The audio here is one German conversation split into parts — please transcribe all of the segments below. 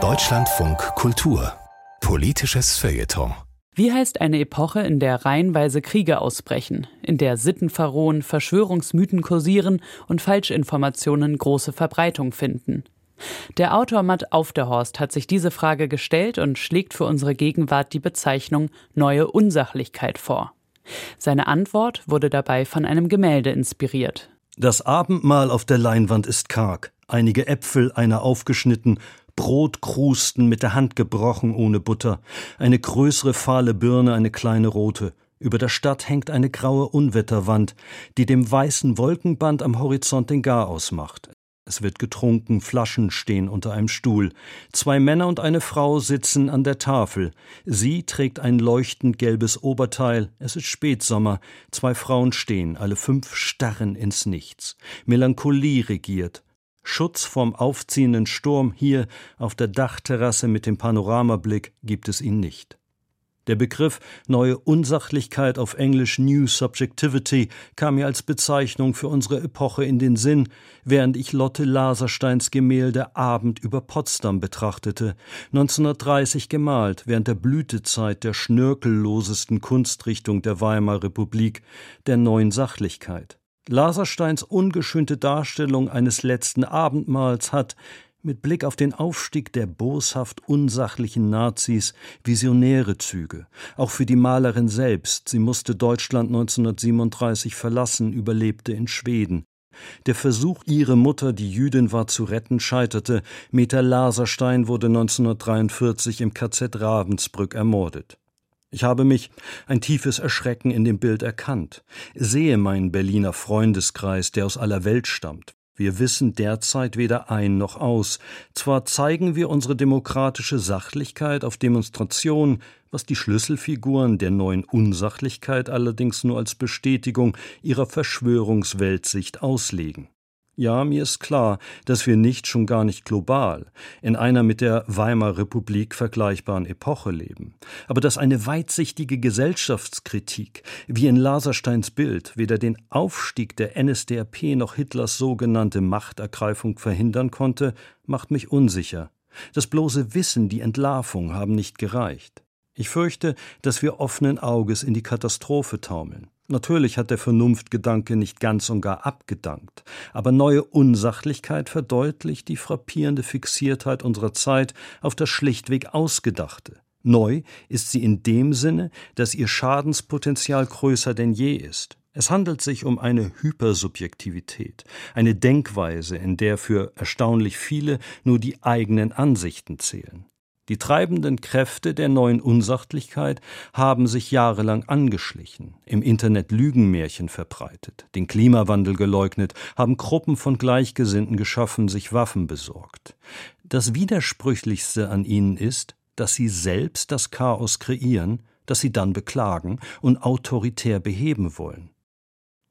Deutschlandfunk Kultur Politisches Feuilleton wie heißt eine Epoche, in der reihenweise Kriege ausbrechen, in der Sitten verrohen, Verschwörungsmythen kursieren und Falschinformationen große Verbreitung finden? Der Autor Matt Aufderhorst hat sich diese Frage gestellt und schlägt für unsere Gegenwart die Bezeichnung neue Unsachlichkeit vor. Seine Antwort wurde dabei von einem Gemälde inspiriert. Das Abendmahl auf der Leinwand ist karg, einige Äpfel, einer aufgeschnitten, Brotkrusten mit der Hand gebrochen ohne Butter, eine größere fahle Birne, eine kleine rote. Über der Stadt hängt eine graue Unwetterwand, die dem weißen Wolkenband am Horizont den Garaus macht. Es wird getrunken, Flaschen stehen unter einem Stuhl. Zwei Männer und eine Frau sitzen an der Tafel. Sie trägt ein leuchtend gelbes Oberteil. Es ist Spätsommer. Zwei Frauen stehen, alle fünf starren ins Nichts. Melancholie regiert. Schutz vorm aufziehenden Sturm hier auf der Dachterrasse mit dem Panoramablick gibt es ihn nicht. Der Begriff neue Unsachlichkeit auf Englisch New Subjectivity kam mir als Bezeichnung für unsere Epoche in den Sinn, während ich Lotte Lasersteins Gemälde Abend über Potsdam betrachtete, 1930 gemalt, während der Blütezeit der schnörkellosesten Kunstrichtung der Weimarer Republik, der neuen Sachlichkeit. Lasersteins ungeschönte Darstellung eines letzten Abendmahls hat, mit Blick auf den Aufstieg der boshaft unsachlichen Nazis, visionäre Züge. Auch für die Malerin selbst. Sie musste Deutschland 1937 verlassen, überlebte in Schweden. Der Versuch, ihre Mutter, die Jüdin war, zu retten, scheiterte. Meta Laserstein wurde 1943 im KZ Ravensbrück ermordet. Ich habe mich ein tiefes Erschrecken in dem Bild erkannt, sehe meinen Berliner Freundeskreis, der aus aller Welt stammt. Wir wissen derzeit weder ein noch aus. Zwar zeigen wir unsere demokratische Sachlichkeit auf Demonstrationen, was die Schlüsselfiguren der neuen Unsachlichkeit allerdings nur als Bestätigung ihrer Verschwörungsweltsicht auslegen. Ja, mir ist klar, dass wir nicht schon gar nicht global in einer mit der Weimarer Republik vergleichbaren Epoche leben, aber dass eine weitsichtige Gesellschaftskritik, wie in Lasersteins Bild, weder den Aufstieg der NSDAP noch Hitlers sogenannte Machtergreifung verhindern konnte, macht mich unsicher. Das bloße Wissen, die Entlarvung haben nicht gereicht. Ich fürchte, dass wir offenen Auges in die Katastrophe taumeln. Natürlich hat der Vernunftgedanke nicht ganz und gar abgedankt, aber neue Unsachlichkeit verdeutlicht die frappierende Fixiertheit unserer Zeit auf das schlichtweg Ausgedachte. Neu ist sie in dem Sinne, dass ihr Schadenspotenzial größer denn je ist. Es handelt sich um eine Hypersubjektivität, eine Denkweise, in der für erstaunlich viele nur die eigenen Ansichten zählen. Die treibenden Kräfte der neuen Unsachlichkeit haben sich jahrelang angeschlichen, im Internet Lügenmärchen verbreitet, den Klimawandel geleugnet, haben Gruppen von Gleichgesinnten geschaffen, sich Waffen besorgt. Das Widersprüchlichste an ihnen ist, dass sie selbst das Chaos kreieren, das sie dann beklagen und autoritär beheben wollen.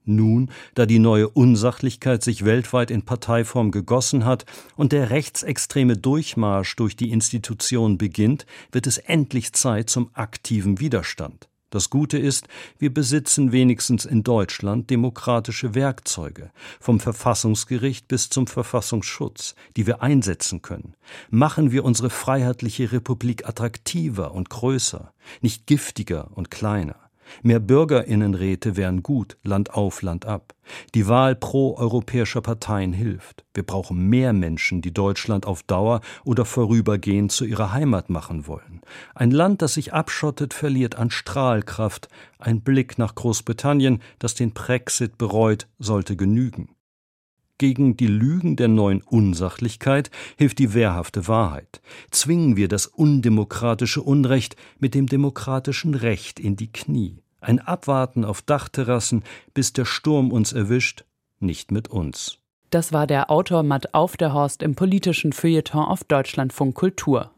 Nun, da die neue Unsachlichkeit sich weltweit in Parteiform gegossen hat und der rechtsextreme Durchmarsch durch die Institution beginnt, wird es endlich Zeit zum aktiven Widerstand. Das Gute ist, wir besitzen wenigstens in Deutschland demokratische Werkzeuge, vom Verfassungsgericht bis zum Verfassungsschutz, die wir einsetzen können. Machen wir unsere freiheitliche Republik attraktiver und größer, nicht giftiger und kleiner. Mehr Bürgerinnenräte wären gut, Land auf, Land ab. Die Wahl pro-europäischer Parteien hilft. Wir brauchen mehr Menschen, die Deutschland auf Dauer oder vorübergehend zu ihrer Heimat machen wollen. Ein Land, das sich abschottet, verliert an Strahlkraft. Ein Blick nach Großbritannien, das den Brexit bereut, sollte genügen. Gegen die Lügen der neuen Unsachlichkeit hilft die wehrhafte Wahrheit. Zwingen wir das undemokratische Unrecht mit dem demokratischen Recht in die Knie. Ein Abwarten auf Dachterrassen, bis der Sturm uns erwischt, nicht mit uns. Das war der Autor Matt Aufderhorst im politischen Feuilleton auf Deutschlandfunk Kultur.